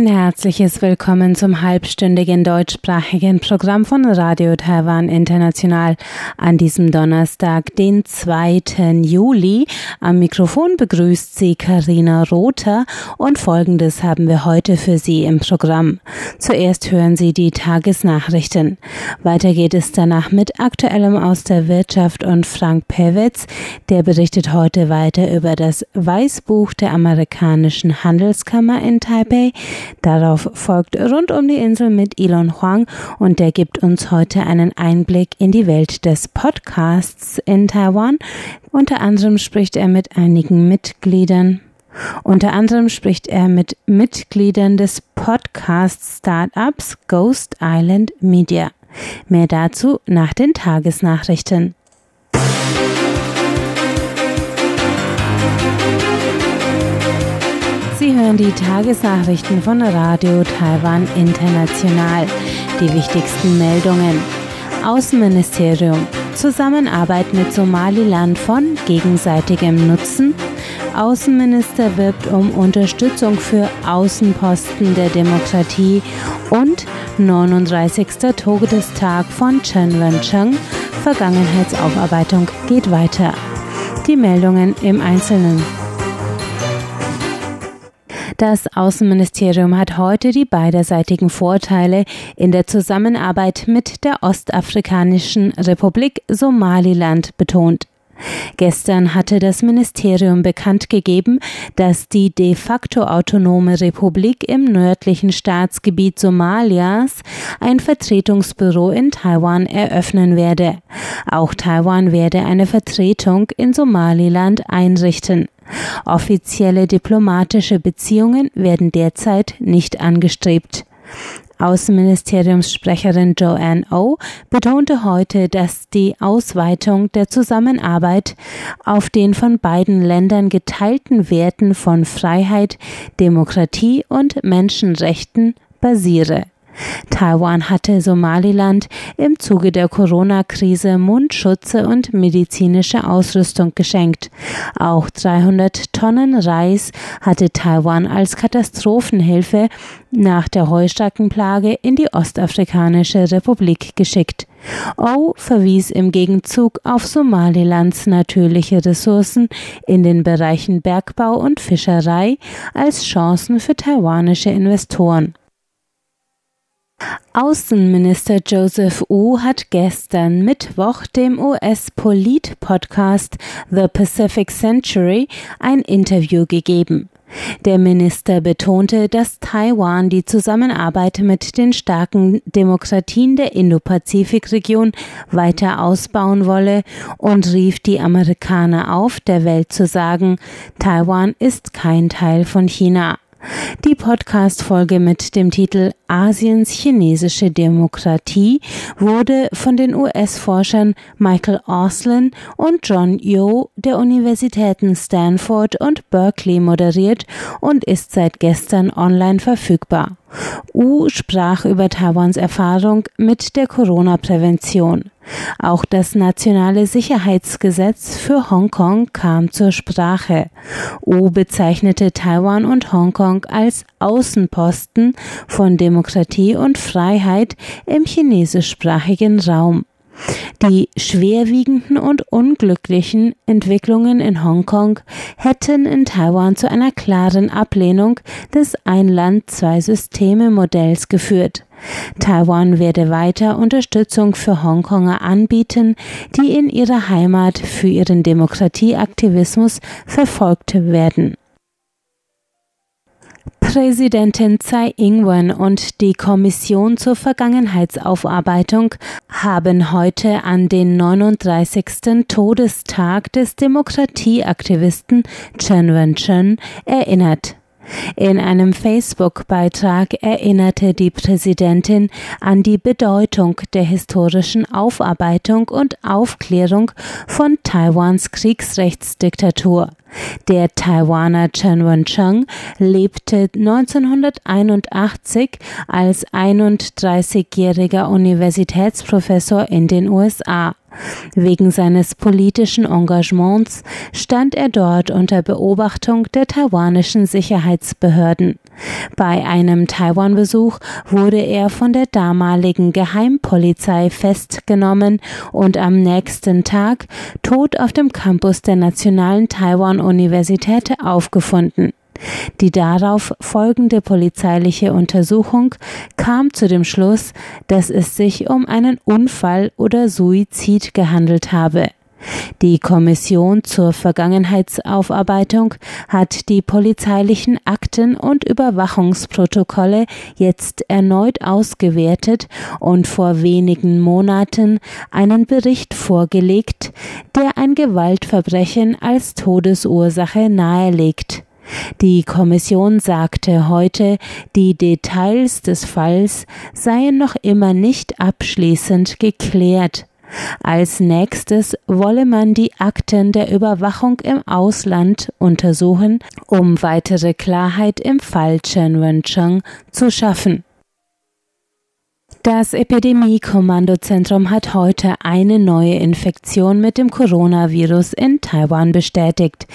Ein herzliches Willkommen zum halbstündigen deutschsprachigen Programm von Radio Taiwan International an diesem Donnerstag, den 2. Juli. Am Mikrofon begrüßt Sie Karina Rother und Folgendes haben wir heute für Sie im Programm. Zuerst hören Sie die Tagesnachrichten. Weiter geht es danach mit Aktuellem aus der Wirtschaft und Frank Pewitz, der berichtet heute weiter über das Weißbuch der amerikanischen Handelskammer in Taipei, Darauf folgt Rund um die Insel mit Elon Huang und der gibt uns heute einen Einblick in die Welt des Podcasts in Taiwan. Unter anderem spricht er mit einigen Mitgliedern. Unter anderem spricht er mit Mitgliedern des Podcast-Startups Ghost Island Media. Mehr dazu nach den Tagesnachrichten. Sie hören die Tagesnachrichten von Radio Taiwan International. Die wichtigsten Meldungen. Außenministerium. Zusammenarbeit mit Somaliland von gegenseitigem Nutzen. Außenminister wirbt um Unterstützung für Außenposten der Demokratie und 39. Todestag von Chen Wencheng. Vergangenheitsaufarbeitung geht weiter. Die Meldungen im Einzelnen. Das Außenministerium hat heute die beiderseitigen Vorteile in der Zusammenarbeit mit der Ostafrikanischen Republik Somaliland betont. Gestern hatte das Ministerium bekannt gegeben, dass die de facto autonome Republik im nördlichen Staatsgebiet Somalias ein Vertretungsbüro in Taiwan eröffnen werde. Auch Taiwan werde eine Vertretung in Somaliland einrichten. Offizielle diplomatische Beziehungen werden derzeit nicht angestrebt. Außenministeriumssprecherin Joanne O betonte heute, dass die Ausweitung der Zusammenarbeit auf den von beiden Ländern geteilten Werten von Freiheit, Demokratie und Menschenrechten basiere. Taiwan hatte Somaliland im Zuge der Corona-Krise Mundschutze und medizinische Ausrüstung geschenkt. Auch 300 Tonnen Reis hatte Taiwan als Katastrophenhilfe nach der Heustackenplage in die Ostafrikanische Republik geschickt. O verwies im Gegenzug auf Somalilands natürliche Ressourcen in den Bereichen Bergbau und Fischerei als Chancen für taiwanische Investoren. Außenminister Joseph Wu hat gestern Mittwoch dem US-Polit-Podcast The Pacific Century ein Interview gegeben. Der Minister betonte, dass Taiwan die Zusammenarbeit mit den starken Demokratien der Indo-Pazifik-Region weiter ausbauen wolle und rief die Amerikaner auf, der Welt zu sagen, Taiwan ist kein Teil von China. Die Podcast-Folge mit dem Titel Asiens chinesische Demokratie wurde von den US-Forschern Michael Oslin und John Yo der Universitäten Stanford und Berkeley moderiert und ist seit gestern online verfügbar. U sprach über Taiwans Erfahrung mit der Corona-Prävention. Auch das nationale Sicherheitsgesetz für Hongkong kam zur Sprache. U bezeichnete Taiwan und Hongkong als Außenposten von Demokratie und Freiheit im chinesischsprachigen Raum. Die schwerwiegenden und unglücklichen Entwicklungen in Hongkong hätten in Taiwan zu einer klaren Ablehnung des Ein-Land-Zwei-Systeme-Modells geführt. Taiwan werde weiter Unterstützung für Hongkonger anbieten, die in ihrer Heimat für ihren Demokratieaktivismus verfolgt werden. Präsidentin Tsai Ing-wen und die Kommission zur Vergangenheitsaufarbeitung haben heute an den 39. Todestag des Demokratieaktivisten Chen Wenchen erinnert. In einem Facebook-Beitrag erinnerte die Präsidentin an die Bedeutung der historischen Aufarbeitung und Aufklärung von Taiwans Kriegsrechtsdiktatur. Der Taiwaner Chen Wencheng lebte 1981 als 31-jähriger Universitätsprofessor in den USA. Wegen seines politischen Engagements stand er dort unter Beobachtung der taiwanischen Sicherheitsbehörden. Bei einem Taiwan-Besuch wurde er von der damaligen Geheimpolizei festgenommen und am nächsten Tag tot auf dem Campus der Nationalen Taiwan-Universität aufgefunden. Die darauf folgende polizeiliche Untersuchung kam zu dem Schluss, dass es sich um einen Unfall oder Suizid gehandelt habe. Die Kommission zur Vergangenheitsaufarbeitung hat die polizeilichen Akten und Überwachungsprotokolle jetzt erneut ausgewertet und vor wenigen Monaten einen Bericht vorgelegt, der ein Gewaltverbrechen als Todesursache nahelegt. Die Kommission sagte heute, die Details des Falls seien noch immer nicht abschließend geklärt. Als nächstes wolle man die Akten der Überwachung im Ausland untersuchen, um weitere Klarheit im Fall Chen Wencheng zu schaffen. Das Epidemie-Kommandozentrum hat heute eine neue Infektion mit dem Coronavirus in Taiwan bestätigt.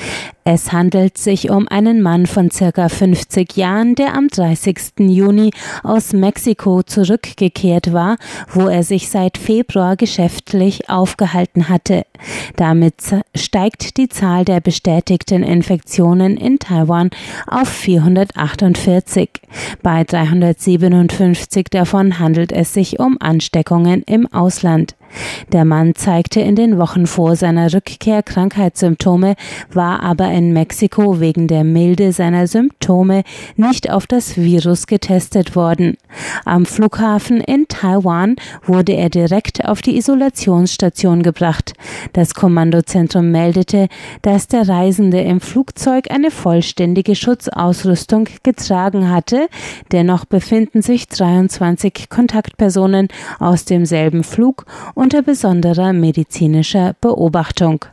Es handelt sich um einen Mann von circa 50 Jahren, der am 30. Juni aus Mexiko zurückgekehrt war, wo er sich seit Februar geschäftlich aufgehalten hatte. Damit steigt die Zahl der bestätigten Infektionen in Taiwan auf 448. Bei 357 davon handelt es sich um Ansteckungen im Ausland. Der Mann zeigte in den Wochen vor seiner Rückkehr Krankheitssymptome, war aber in Mexiko wegen der Milde seiner Symptome nicht auf das Virus getestet worden. Am Flughafen in Taiwan wurde er direkt auf die Isolationsstation gebracht. Das Kommandozentrum meldete, dass der Reisende im Flugzeug eine vollständige Schutzausrüstung getragen hatte. Dennoch befinden sich 23 Kontaktpersonen aus demselben Flug unter besonderer medizinischer Beobachtung.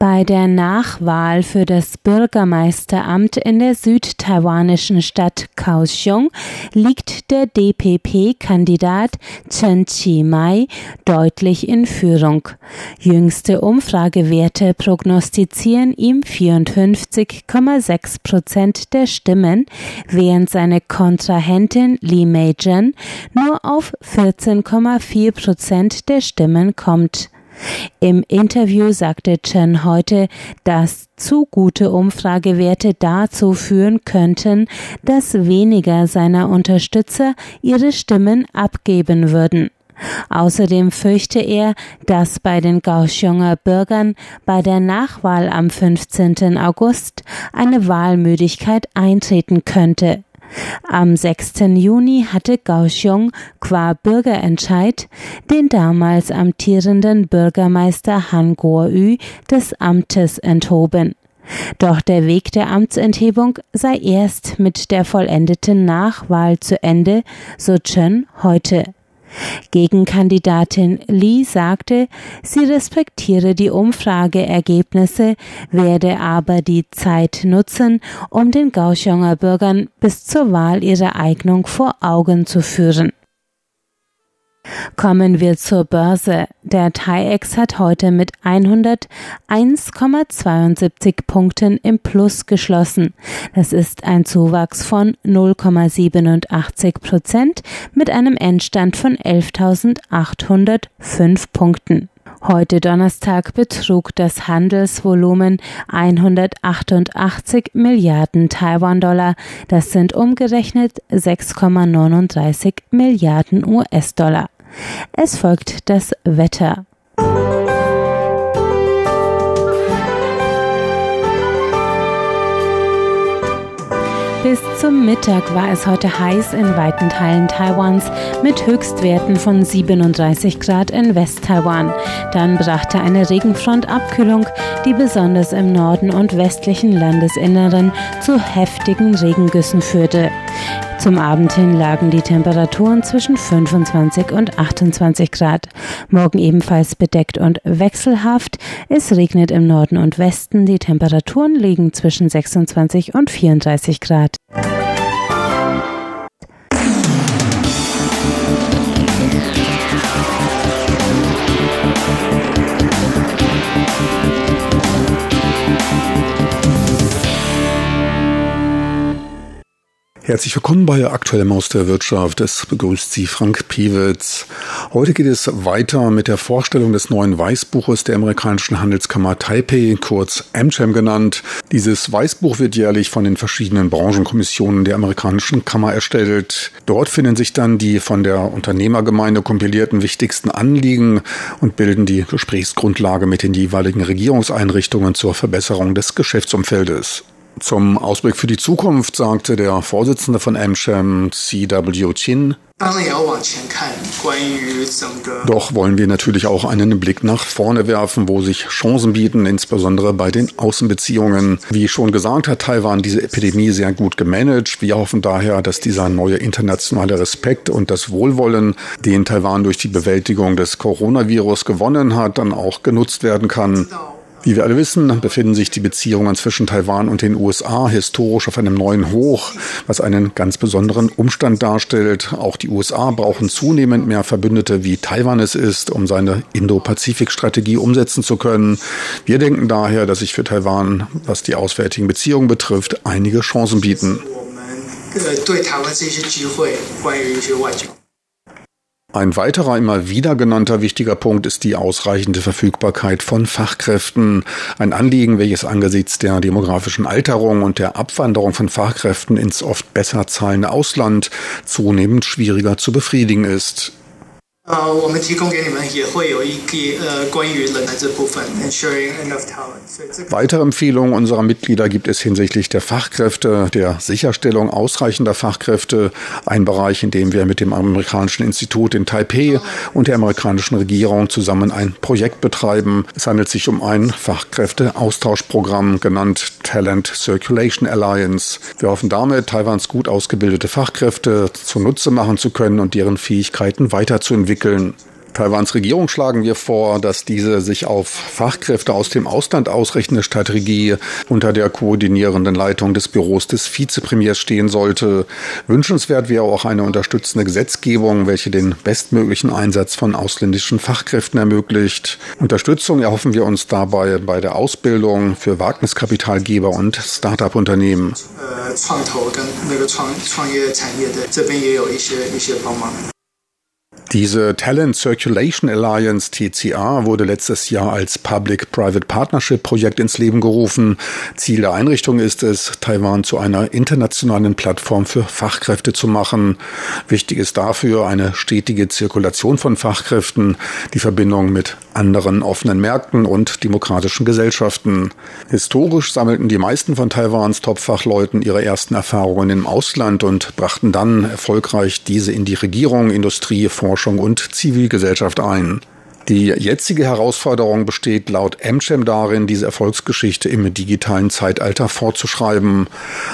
Bei der Nachwahl für das Bürgermeisteramt in der südtaiwanischen Stadt Kaohsiung liegt der DPP-Kandidat Chen Chi-mai deutlich in Führung. Jüngste Umfragewerte prognostizieren ihm 54,6 Prozent der Stimmen, während seine Kontrahentin Li Mei-jen nur auf 14,4 Prozent der Stimmen kommt. Im Interview sagte Chen heute, dass zu gute Umfragewerte dazu führen könnten, dass weniger seiner Unterstützer ihre Stimmen abgeben würden. Außerdem fürchte er, dass bei den Kaohsiunger Bürgern bei der Nachwahl am 15. August eine Wahlmüdigkeit eintreten könnte. Am 6. Juni hatte Kaohsiung qua Bürgerentscheid den damals amtierenden Bürgermeister Han Kuo-yu des Amtes enthoben. Doch der Weg der Amtsenthebung sei erst mit der vollendeten Nachwahl zu Ende, so Chen heute. Gegenkandidatin Li sagte, sie respektiere die Umfrageergebnisse, werde aber die Zeit nutzen, um den Kaohsiunger Bürgern bis zur Wahl ihre Eignung vor Augen zu führen. Kommen wir zur Börse. Der TAIEX hat heute mit 101,72 Punkten im Plus geschlossen. Das ist ein Zuwachs von 0,87 Prozent mit einem Endstand von 11.805 Punkten. Heute Donnerstag betrug das Handelsvolumen 188 Milliarden Taiwan-Dollar. Das sind umgerechnet 6,39 Milliarden US-Dollar. Es folgt das Wetter. Bis zum Mittag war es heute heiß in weiten Teilen Taiwans mit Höchstwerten von 37 Grad in West-Taiwan. Dann brachte eine Regenfront Abkühlung, die besonders im Norden und westlichen Landesinneren zu heftigen Regengüssen führte. Zum Abend hin lagen die Temperaturen zwischen 25 und 28 Grad. Morgen ebenfalls bedeckt und wechselhaft. Es regnet im Norden und Westen. Die Temperaturen liegen zwischen 26 und 34 Grad. Herzlich willkommen bei Aktuelle Maus der Wirtschaft. Es begrüßt Sie Frank Piewitz. Heute geht es weiter mit der Vorstellung des neuen Weißbuches der amerikanischen Handelskammer Taipei, kurz AmCham genannt. Dieses Weißbuch wird jährlich von den verschiedenen Branchenkommissionen der amerikanischen Kammer erstellt. Dort finden sich dann die von der Unternehmergemeinde kompilierten wichtigsten Anliegen und bilden die Gesprächsgrundlage mit den jeweiligen Regierungseinrichtungen zur Verbesserung des Geschäftsumfeldes. Zum Ausblick für die Zukunft sagte der Vorsitzende von AmCham, C.W. Chin, doch wollen wir natürlich auch einen Blick nach vorne werfen, wo sich Chancen bieten, insbesondere bei den Außenbeziehungen. Wie schon gesagt, hat Taiwan diese Epidemie sehr gut gemanagt. Wir hoffen daher, dass dieser neue internationale Respekt und das Wohlwollen, den Taiwan durch die Bewältigung des Coronavirus gewonnen hat, dann auch genutzt werden kann. Wie wir alle wissen, befinden sich die Beziehungen zwischen Taiwan und den USA historisch auf einem neuen Hoch, was einen ganz besonderen Umstand darstellt. Auch die USA brauchen zunehmend mehr Verbündete, wie Taiwan es ist, um seine Indo-Pazifik-Strategie umsetzen zu können. Wir denken daher, dass sich für Taiwan, was die auswärtigen Beziehungen betrifft, einige Chancen bieten. Ein weiterer immer wieder genannter wichtiger Punkt ist die ausreichende Verfügbarkeit von Fachkräften. Ein Anliegen, welches angesichts der demografischen Alterung und der Abwanderung von Fachkräften ins oft besser zahlende Ausland zunehmend schwieriger zu befriedigen ist. Weitere Empfehlungen unserer Mitglieder gibt es hinsichtlich der Fachkräfte, der Sicherstellung ausreichender Fachkräfte, ein Bereich, in dem wir mit dem amerikanischen Institut in Taipei und der amerikanischen Regierung zusammen ein Projekt betreiben. Es handelt sich um ein Fachkräfteaustauschprogramm genannt Talent Circulation Alliance. Wir hoffen damit, Taiwans gut ausgebildete Fachkräfte zunutze machen zu können und deren Fähigkeiten weiterzuentwickeln entwickeln. Taiwans Regierung schlagen wir vor, dass diese sich auf Fachkräfte aus dem Ausland ausrichtende Strategie unter der koordinierenden Leitung des Büros des Vizepremiers stehen sollte. Wünschenswert wäre auch eine unterstützende Gesetzgebung, welche den bestmöglichen Einsatz von ausländischen Fachkräften ermöglicht. Unterstützung erhoffen wir uns dabei bei der Ausbildung für Wagniskapitalgeber und Start-up-Unternehmen. Diese Talent Circulation Alliance TCA wurde letztes Jahr als Public-Private Partnership Projekt ins Leben gerufen. Ziel der Einrichtung ist es, Taiwan zu einer internationalen Plattform für Fachkräfte zu machen. Wichtig ist dafür eine stetige Zirkulation von Fachkräften, die Verbindung mit anderen offenen Märkten und demokratischen Gesellschaften. Historisch sammelten die meisten von Taiwans Top-Fachleuten ihre ersten Erfahrungen im Ausland und brachten dann erfolgreich diese in die Regierung, Industrie, Forschung und Zivilgesellschaft ein. Die jetzige Herausforderung besteht laut Amcham darin, diese Erfolgsgeschichte im digitalen Zeitalter fortzuschreiben.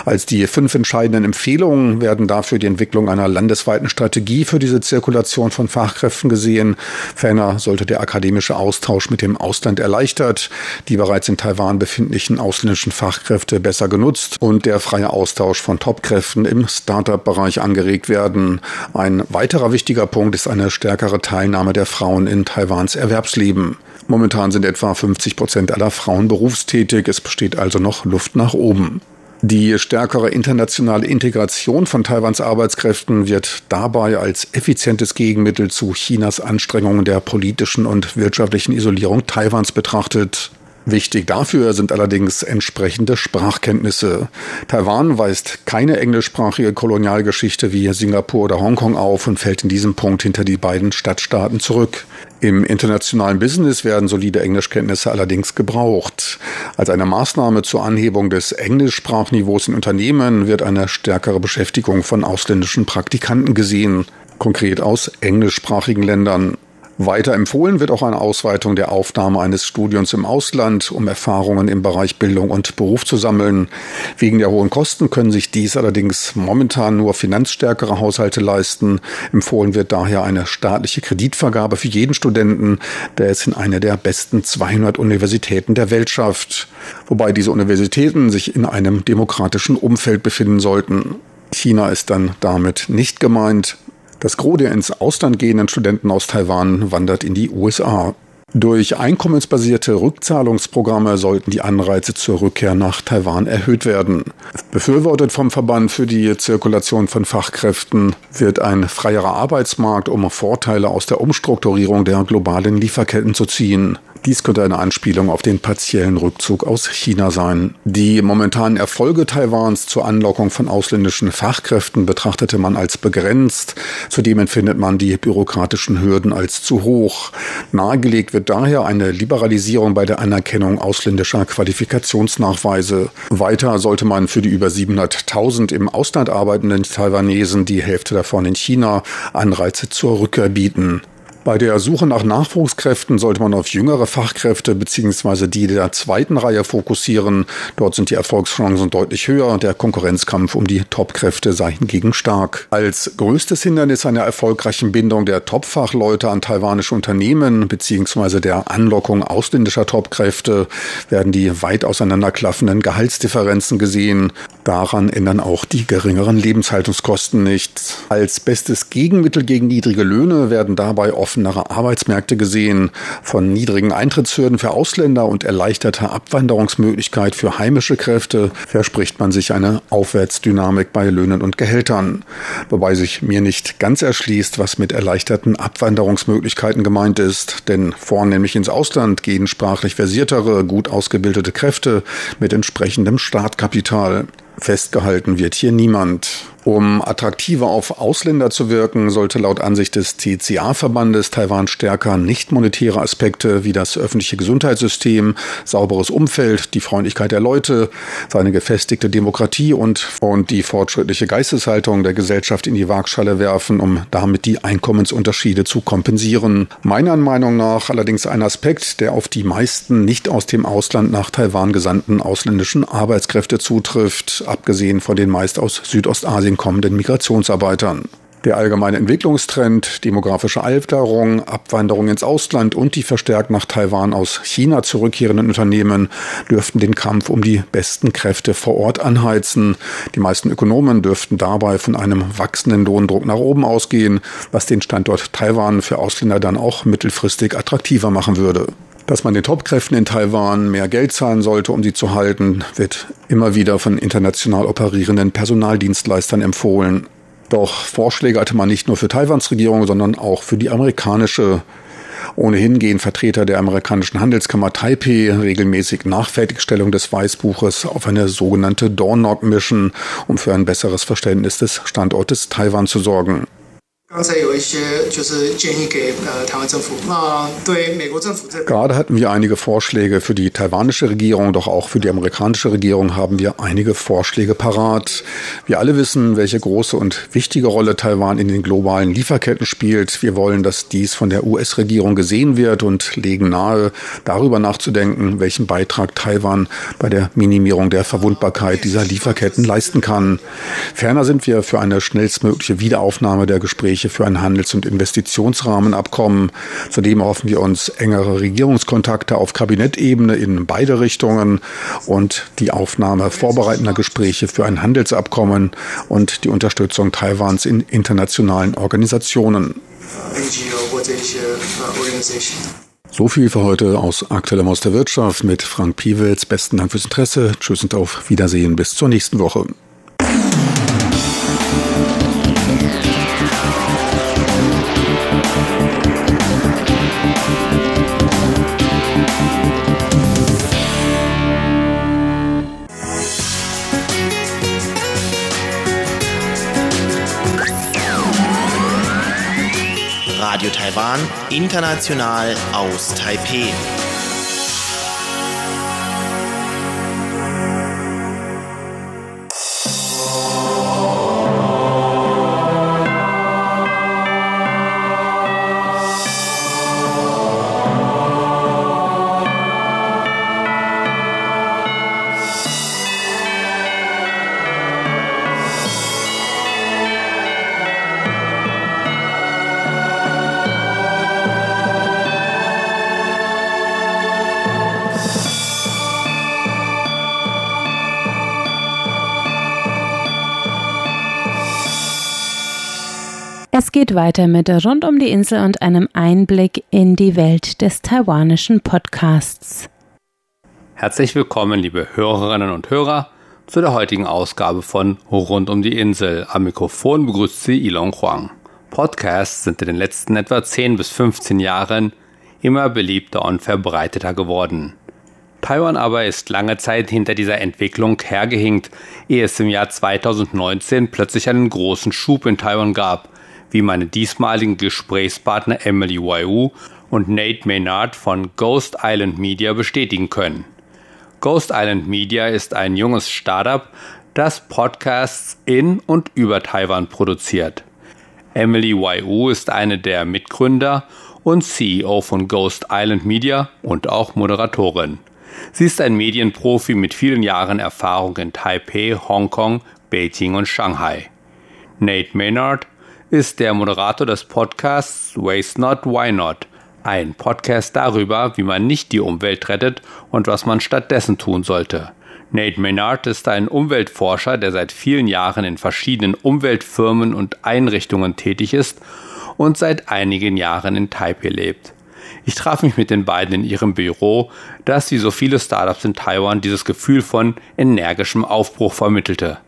Als die fünf entscheidenden Empfehlungen werden dafür die Entwicklung einer landesweiten Strategie für diese Zirkulation von Fachkräften gesehen. Ferner sollte der akademische Austausch mit dem Ausland erleichtert, die bereits in Taiwan befindlichen ausländischen Fachkräfte besser genutzt und der freie Austausch von Topkräften im Startup-Bereich angeregt werden. Ein weiterer wichtiger Punkt ist eine stärkere Teilnahme der Frauen in Taiwan Taiwans Erwerbsleben. Momentan sind etwa 50 Prozent aller Frauen berufstätig. Es besteht also noch Luft nach oben. Die stärkere internationale Integration von Taiwans Arbeitskräften wird dabei als effizientes Gegenmittel zu Chinas Anstrengungen der politischen und wirtschaftlichen Isolierung Taiwans betrachtet. Wichtig dafür sind allerdings entsprechende Sprachkenntnisse. Taiwan weist keine englischsprachige Kolonialgeschichte wie Singapur oder Hongkong auf und fällt in diesem Punkt hinter die beiden Stadtstaaten zurück. Im internationalen Business werden solide Englischkenntnisse allerdings gebraucht. Als eine Maßnahme zur Anhebung des Englischsprachniveaus in Unternehmen wird eine stärkere Beschäftigung von ausländischen Praktikanten gesehen konkret aus englischsprachigen Ländern. Weiter empfohlen wird auch eine Ausweitung der Aufnahme eines Studiums im Ausland, um Erfahrungen im Bereich Bildung und Beruf zu sammeln. Wegen der hohen Kosten können sich dies allerdings momentan nur finanzstärkere Haushalte leisten. Empfohlen wird daher eine staatliche Kreditvergabe für jeden Studenten, der es in eine der besten 200 Universitäten der Welt schafft. Wobei diese Universitäten sich in einem demokratischen Umfeld befinden sollten. China ist dann damit nicht gemeint. Das Gros der ins Ausland gehenden Studenten aus Taiwan wandert in die USA. Durch einkommensbasierte Rückzahlungsprogramme sollten die Anreize zur Rückkehr nach Taiwan erhöht werden. Befürwortet vom Verband für die Zirkulation von Fachkräften wird ein freierer Arbeitsmarkt, um Vorteile aus der Umstrukturierung der globalen Lieferketten zu ziehen. Dies könnte eine Anspielung auf den partiellen Rückzug aus China sein. Die momentanen Erfolge Taiwans zur Anlockung von ausländischen Fachkräften betrachtete man als begrenzt. Zudem empfindet man die bürokratischen Hürden als zu hoch. Nahegelegt wird daher eine Liberalisierung bei der Anerkennung ausländischer Qualifikationsnachweise. Weiter sollte man für die über 700.000 im Ausland arbeitenden Taiwanesen, die Hälfte davon in China, Anreize zur Rückkehr bieten. Bei der Suche nach Nachwuchskräften sollte man auf jüngere Fachkräfte bzw. die der zweiten Reihe fokussieren. Dort sind die Erfolgschancen deutlich höher und der Konkurrenzkampf um die Topkräfte sei hingegen stark. Als größtes Hindernis einer erfolgreichen Bindung der Topfachleute an taiwanische Unternehmen bzw. der Anlockung ausländischer Topkräfte werden die weit auseinanderklaffenden Gehaltsdifferenzen gesehen. Daran ändern auch die geringeren Lebenshaltungskosten nichts. Als bestes Gegenmittel gegen niedrige Löhne werden dabei oft offenere Arbeitsmärkte gesehen, von niedrigen Eintrittshürden für Ausländer und erleichterter Abwanderungsmöglichkeit für heimische Kräfte verspricht man sich eine Aufwärtsdynamik bei Löhnen und Gehältern. Wobei sich mir nicht ganz erschließt, was mit erleichterten Abwanderungsmöglichkeiten gemeint ist, denn vornehmlich ins Ausland gehen sprachlich versiertere, gut ausgebildete Kräfte mit entsprechendem Startkapital. Festgehalten wird hier niemand. Um attraktiver auf Ausländer zu wirken, sollte laut Ansicht des TCA-Verbandes Taiwan stärker nicht monetäre Aspekte wie das öffentliche Gesundheitssystem, sauberes Umfeld, die Freundlichkeit der Leute, seine gefestigte Demokratie und, und die fortschrittliche Geisteshaltung der Gesellschaft in die Waagschale werfen, um damit die Einkommensunterschiede zu kompensieren. Meiner Meinung nach allerdings ein Aspekt, der auf die meisten nicht aus dem Ausland nach Taiwan gesandten ausländischen Arbeitskräfte zutrifft, abgesehen von den meist aus Südostasien den kommenden Migrationsarbeitern. Der allgemeine Entwicklungstrend, demografische Alterung, Abwanderung ins Ausland und die verstärkt nach Taiwan aus China zurückkehrenden Unternehmen dürften den Kampf um die besten Kräfte vor Ort anheizen. Die meisten Ökonomen dürften dabei von einem wachsenden Lohndruck nach oben ausgehen, was den Standort Taiwan für Ausländer dann auch mittelfristig attraktiver machen würde. Dass man den Topkräften in Taiwan mehr Geld zahlen sollte, um sie zu halten, wird immer wieder von international operierenden Personaldienstleistern empfohlen. Doch Vorschläge hatte man nicht nur für Taiwans Regierung, sondern auch für die amerikanische. Ohnehin gehen Vertreter der amerikanischen Handelskammer Taipei regelmäßig nach Fertigstellung des Weißbuches auf eine sogenannte Door-Knock-Mission, um für ein besseres Verständnis des Standortes Taiwan zu sorgen. Gerade hatten wir einige Vorschläge für die taiwanische Regierung, doch auch für die amerikanische Regierung haben wir einige Vorschläge parat. Wir alle wissen, welche große und wichtige Rolle Taiwan in den globalen Lieferketten spielt. Wir wollen, dass dies von der US-Regierung gesehen wird und legen nahe, darüber nachzudenken, welchen Beitrag Taiwan bei der Minimierung der Verwundbarkeit dieser Lieferketten leisten kann. Ferner sind wir für eine schnellstmögliche Wiederaufnahme der Gespräche Gespräche für ein Handels- und Investitionsrahmenabkommen. Zudem hoffen wir uns engere Regierungskontakte auf Kabinettebene in beide Richtungen und die Aufnahme vorbereitender Gespräche für ein Handelsabkommen und die Unterstützung Taiwans in internationalen Organisationen. So viel für heute aus Aktuellem aus der Wirtschaft mit Frank Piewitz. Besten Dank fürs Interesse. Tschüss und auf Wiedersehen. Bis zur nächsten Woche. Taiwan, international aus Taipeh. Geht weiter mit Rund um die Insel und einem Einblick in die Welt des taiwanischen Podcasts. Herzlich willkommen, liebe Hörerinnen und Hörer, zu der heutigen Ausgabe von Rund um die Insel. Am Mikrofon begrüßt Sie Ilon Huang. Podcasts sind in den letzten etwa 10 bis 15 Jahren immer beliebter und verbreiteter geworden. Taiwan aber ist lange Zeit hinter dieser Entwicklung hergehinkt, ehe es im Jahr 2019 plötzlich einen großen Schub in Taiwan gab wie meine diesmaligen Gesprächspartner Emily Waiu und Nate Maynard von Ghost Island Media bestätigen können. Ghost Island Media ist ein junges Startup, das Podcasts in und über Taiwan produziert. Emily Waiu ist eine der Mitgründer und CEO von Ghost Island Media und auch Moderatorin. Sie ist ein Medienprofi mit vielen Jahren Erfahrung in Taipei, Hongkong, Beijing und Shanghai. Nate Maynard ist der Moderator des Podcasts Waste Not, Why Not? Ein Podcast darüber, wie man nicht die Umwelt rettet und was man stattdessen tun sollte. Nate Maynard ist ein Umweltforscher, der seit vielen Jahren in verschiedenen Umweltfirmen und Einrichtungen tätig ist und seit einigen Jahren in Taipei lebt. Ich traf mich mit den beiden in ihrem Büro, das wie so viele Startups in Taiwan dieses Gefühl von energischem Aufbruch vermittelte.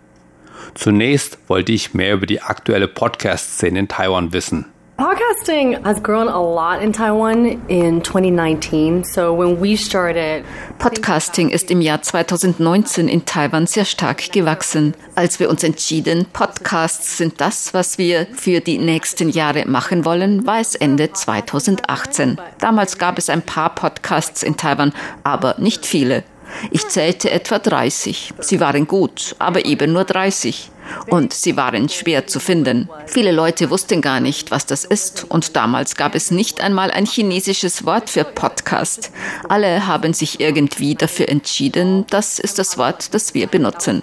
Zunächst wollte ich mehr über die aktuelle Podcast-Szene in Taiwan wissen. Podcasting has grown a lot in Taiwan in 2019. So when we started Podcasting ist im Jahr 2019 in Taiwan sehr stark gewachsen. Als wir uns entschieden, Podcasts sind das, was wir für die nächsten Jahre machen wollen, war es Ende 2018. Damals gab es ein paar Podcasts in Taiwan, aber nicht viele. Ich zählte etwa 30. Sie waren gut, aber eben nur 30 und sie waren schwer zu finden. Viele Leute wussten gar nicht, was das ist und damals gab es nicht einmal ein chinesisches Wort für Podcast. Alle haben sich irgendwie dafür entschieden, das ist das Wort, das wir benutzen.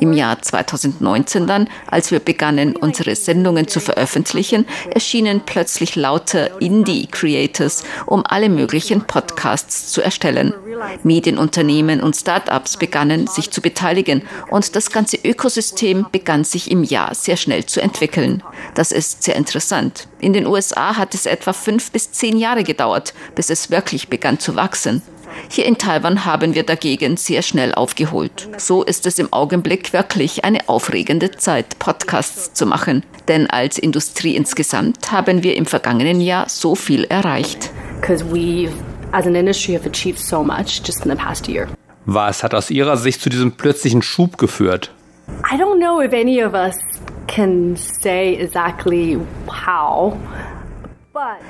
Im Jahr 2019 dann, als wir begannen, unsere Sendungen zu veröffentlichen, erschienen plötzlich lauter Indie-Creators, um alle möglichen Podcasts zu erstellen. Medienunternehmen und Start-ups begannen, sich zu beteiligen und das ganze Ökosystem begann begann sich im Jahr sehr schnell zu entwickeln. Das ist sehr interessant. In den USA hat es etwa fünf bis zehn Jahre gedauert, bis es wirklich begann zu wachsen. Hier in Taiwan haben wir dagegen sehr schnell aufgeholt. So ist es im Augenblick wirklich eine aufregende Zeit, Podcasts zu machen. Denn als Industrie insgesamt haben wir im vergangenen Jahr so viel erreicht. Was hat aus Ihrer Sicht zu diesem plötzlichen Schub geführt? I don't know if any of us can say exactly how.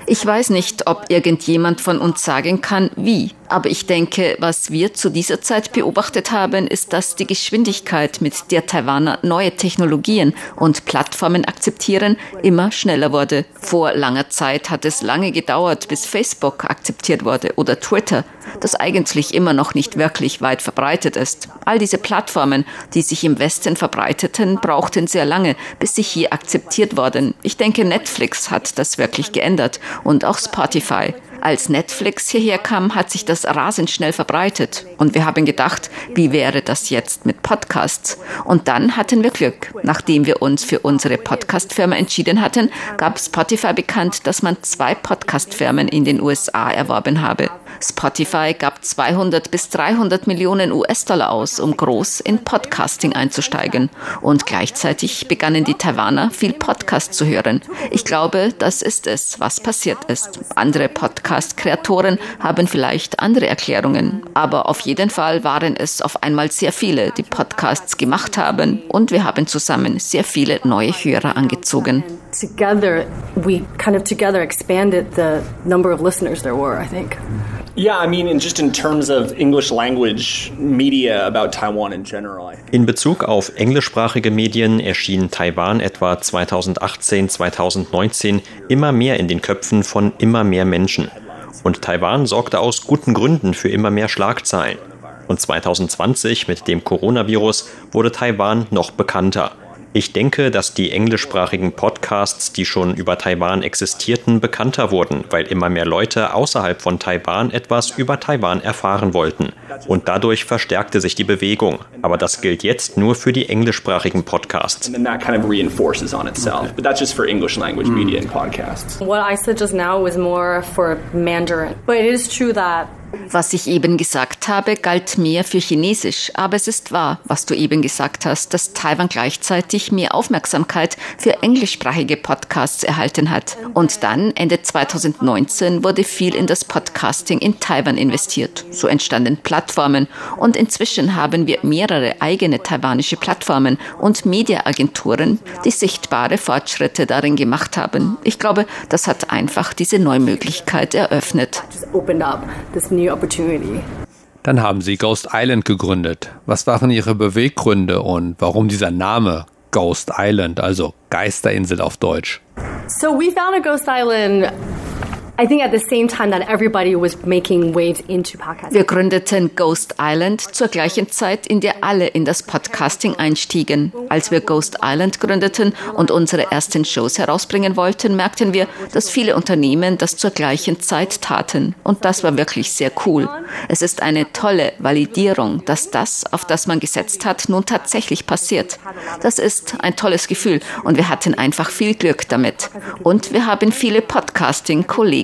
Ich weiß nicht, ob irgendjemand von uns sagen kann, wie. Aber ich denke, was wir zu dieser Zeit beobachtet haben, ist, dass die Geschwindigkeit, mit der Taiwaner neue Technologien und Plattformen akzeptieren, immer schneller wurde. Vor langer Zeit hat es lange gedauert, bis Facebook akzeptiert wurde oder Twitter, das eigentlich immer noch nicht wirklich weit verbreitet ist. All diese Plattformen, die sich im Westen verbreiteten, brauchten sehr lange, bis sie hier akzeptiert wurden. Ich denke, Netflix hat das wirklich geändert und auch Spotify. Als Netflix hierher kam, hat sich das rasend schnell verbreitet. Und wir haben gedacht, wie wäre das jetzt mit Podcasts? Und dann hatten wir Glück. Nachdem wir uns für unsere Podcast-Firma entschieden hatten, gab Spotify bekannt, dass man zwei Podcast-Firmen in den USA erworben habe. Spotify gab 200 bis 300 Millionen US-Dollar aus, um groß in Podcasting einzusteigen. Und gleichzeitig begannen die Taiwaner viel Podcast zu hören. Ich glaube, das ist es, was passiert ist. Andere Podcast-Kreatoren haben vielleicht andere Erklärungen. Aber auf jeden Fall waren es auf einmal sehr viele, die Podcasts gemacht haben. Und wir haben zusammen sehr viele neue Hörer angezogen. Together, we kind of together expanded the number of listeners there were, I think. In Bezug auf englischsprachige Medien erschien Taiwan etwa 2018, 2019 immer mehr in den Köpfen von immer mehr Menschen. Und Taiwan sorgte aus guten Gründen für immer mehr Schlagzeilen. Und 2020 mit dem Coronavirus wurde Taiwan noch bekannter. Ich denke, dass die englischsprachigen Podcasts, die schon über Taiwan existierten, bekannter wurden, weil immer mehr Leute außerhalb von Taiwan etwas über Taiwan erfahren wollten. Und dadurch verstärkte sich die Bewegung. Aber das gilt jetzt nur für die englischsprachigen Podcasts. And that kind of reinforces on itself. But that's just for English language media and podcasts. What I said just now was more for Mandarin. But it is true that Was ich eben gesagt habe, galt mehr für Chinesisch, aber es ist wahr, was du eben gesagt hast, dass Taiwan gleichzeitig mehr Aufmerksamkeit für englischsprachige Podcasts erhalten hat. Und dann, Ende 2019, wurde viel in das Podcasting in Taiwan investiert. So entstanden Plattformen und inzwischen haben wir mehrere eigene taiwanische Plattformen und Mediaagenturen, die sichtbare Fortschritte darin gemacht haben. Ich glaube, das hat einfach diese neue Möglichkeit eröffnet. New opportunity. Dann haben Sie Ghost Island gegründet. Was waren Ihre Beweggründe und warum dieser Name Ghost Island, also Geisterinsel auf Deutsch? So we found a Ghost Island. I think at the same time that everybody was making waves into podcasting. Wir gründeten Ghost Island zur gleichen Zeit, in der alle in das Podcasting einstiegen. Als wir Ghost Island gründeten und unsere ersten Shows herausbringen wollten, merkten wir, dass viele Unternehmen das zur gleichen Zeit taten. Und das war wirklich sehr cool. Es ist eine tolle Validierung, dass das, auf das man gesetzt hat, nun tatsächlich passiert. Das ist ein tolles Gefühl und wir hatten einfach viel Glück damit. Und wir haben viele Podcasting-Kollegen.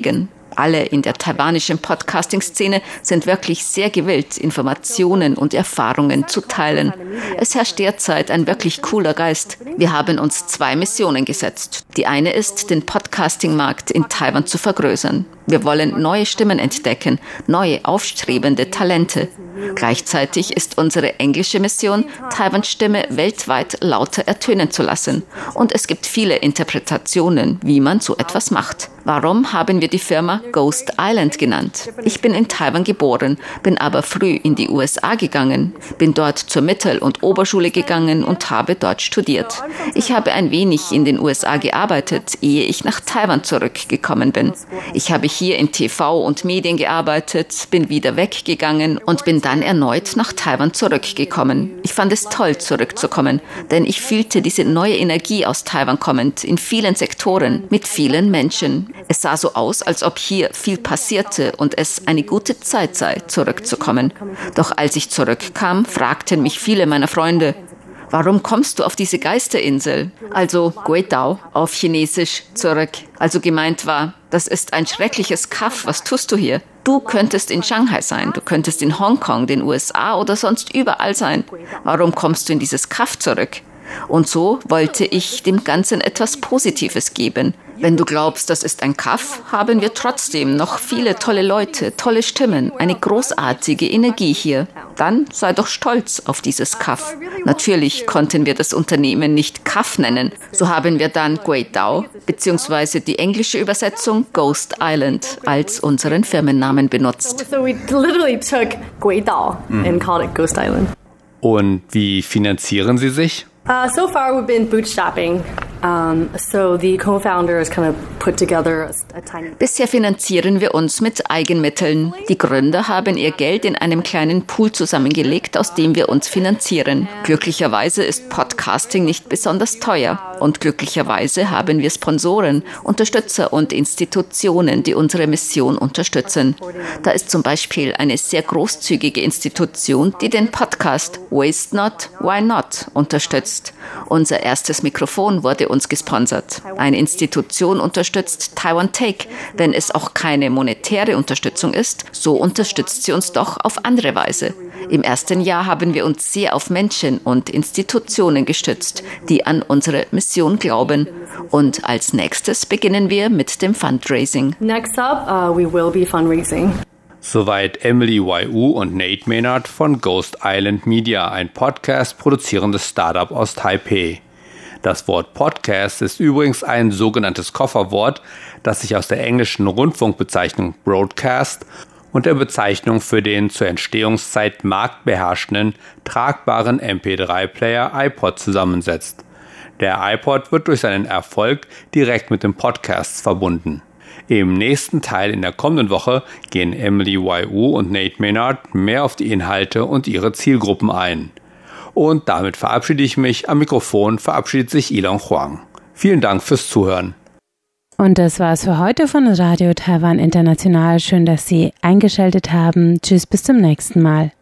Alle in der taiwanischen Podcasting-Szene sind wirklich sehr gewillt, Informationen und Erfahrungen zu teilen. Es herrscht derzeit ein wirklich cooler Geist. Wir haben uns zwei Missionen gesetzt. Die eine ist, den Podcasting-Markt in Taiwan zu vergrößern. Wir wollen neue Stimmen entdecken, neue aufstrebende Talente. Gleichzeitig ist unsere englische Mission, Taiwans Stimme weltweit lauter ertönen zu lassen. Und es gibt viele Interpretationen, wie man so etwas macht. Warum haben wir die Firma Ghost Island genannt? Ich bin in Taiwan geboren, bin aber früh in die USA gegangen, bin dort zur Mittel- und Oberschule gegangen und habe dort studiert. Ich habe ein wenig in den USA gearbeitet, ehe ich nach Taiwan zurückgekommen bin. Ich habe hier in TV und Medien gearbeitet, bin wieder weggegangen und bin dann erneut nach Taiwan zurückgekommen. Ich fand es toll, zurückzukommen, denn ich fühlte diese neue Energie aus Taiwan kommend in vielen Sektoren mit vielen Menschen. Es sah so aus, als ob hier viel passierte und es eine gute Zeit sei, zurückzukommen. Doch als ich zurückkam, fragten mich viele meiner Freunde, Warum kommst du auf diese Geisterinsel? Also Guidao auf Chinesisch zurück. Also gemeint war, das ist ein schreckliches Kaff, was tust du hier? Du könntest in Shanghai sein, du könntest in Hongkong, den USA oder sonst überall sein. Warum kommst du in dieses Kaff zurück? Und so wollte ich dem Ganzen etwas Positives geben. Wenn du glaubst, das ist ein Kaff, haben wir trotzdem noch viele tolle Leute, tolle Stimmen, eine großartige Energie hier. Dann sei doch stolz auf dieses Kaff. Natürlich konnten wir das Unternehmen nicht Kaff nennen. So haben wir dann Guidao bzw. die englische Übersetzung Ghost Island als unseren Firmennamen benutzt. So we literally took Guidao and called it Ghost Island. Und wie finanzieren Sie sich? Uh, so far, we've been bootstrapping. Bisher finanzieren wir uns mit Eigenmitteln. Die Gründer haben ihr Geld in einem kleinen Pool zusammengelegt, aus dem wir uns finanzieren. Glücklicherweise ist Podcasting nicht besonders teuer. Und glücklicherweise haben wir Sponsoren, Unterstützer und Institutionen, die unsere Mission unterstützen. Da ist zum Beispiel eine sehr großzügige Institution, die den Podcast Waste Not, Why Not unterstützt. Unser erstes Mikrofon wurde uns gesponsert. Eine Institution unterstützt Taiwan Take. Wenn es auch keine monetäre Unterstützung ist, so unterstützt sie uns doch auf andere Weise. Im ersten Jahr haben wir uns sehr auf Menschen und Institutionen gestützt, die an unsere Mission glauben. Und als nächstes beginnen wir mit dem Fundraising. Next up, uh, we will be fundraising. Soweit Emily YU und Nate Maynard von Ghost Island Media, ein Podcast produzierendes Startup aus Taipei. Das Wort Podcast ist übrigens ein sogenanntes Kofferwort, das sich aus der englischen Rundfunkbezeichnung Broadcast und der Bezeichnung für den zur Entstehungszeit marktbeherrschenden, tragbaren MP3-Player iPod zusammensetzt. Der iPod wird durch seinen Erfolg direkt mit den Podcasts verbunden. Im nächsten Teil in der kommenden Woche gehen Emily YU und Nate Maynard mehr auf die Inhalte und ihre Zielgruppen ein. Und damit verabschiede ich mich. Am Mikrofon verabschiedet sich Ilon Huang. Vielen Dank fürs Zuhören. Und das war's für heute von Radio Taiwan International. Schön, dass Sie eingeschaltet haben. Tschüss, bis zum nächsten Mal.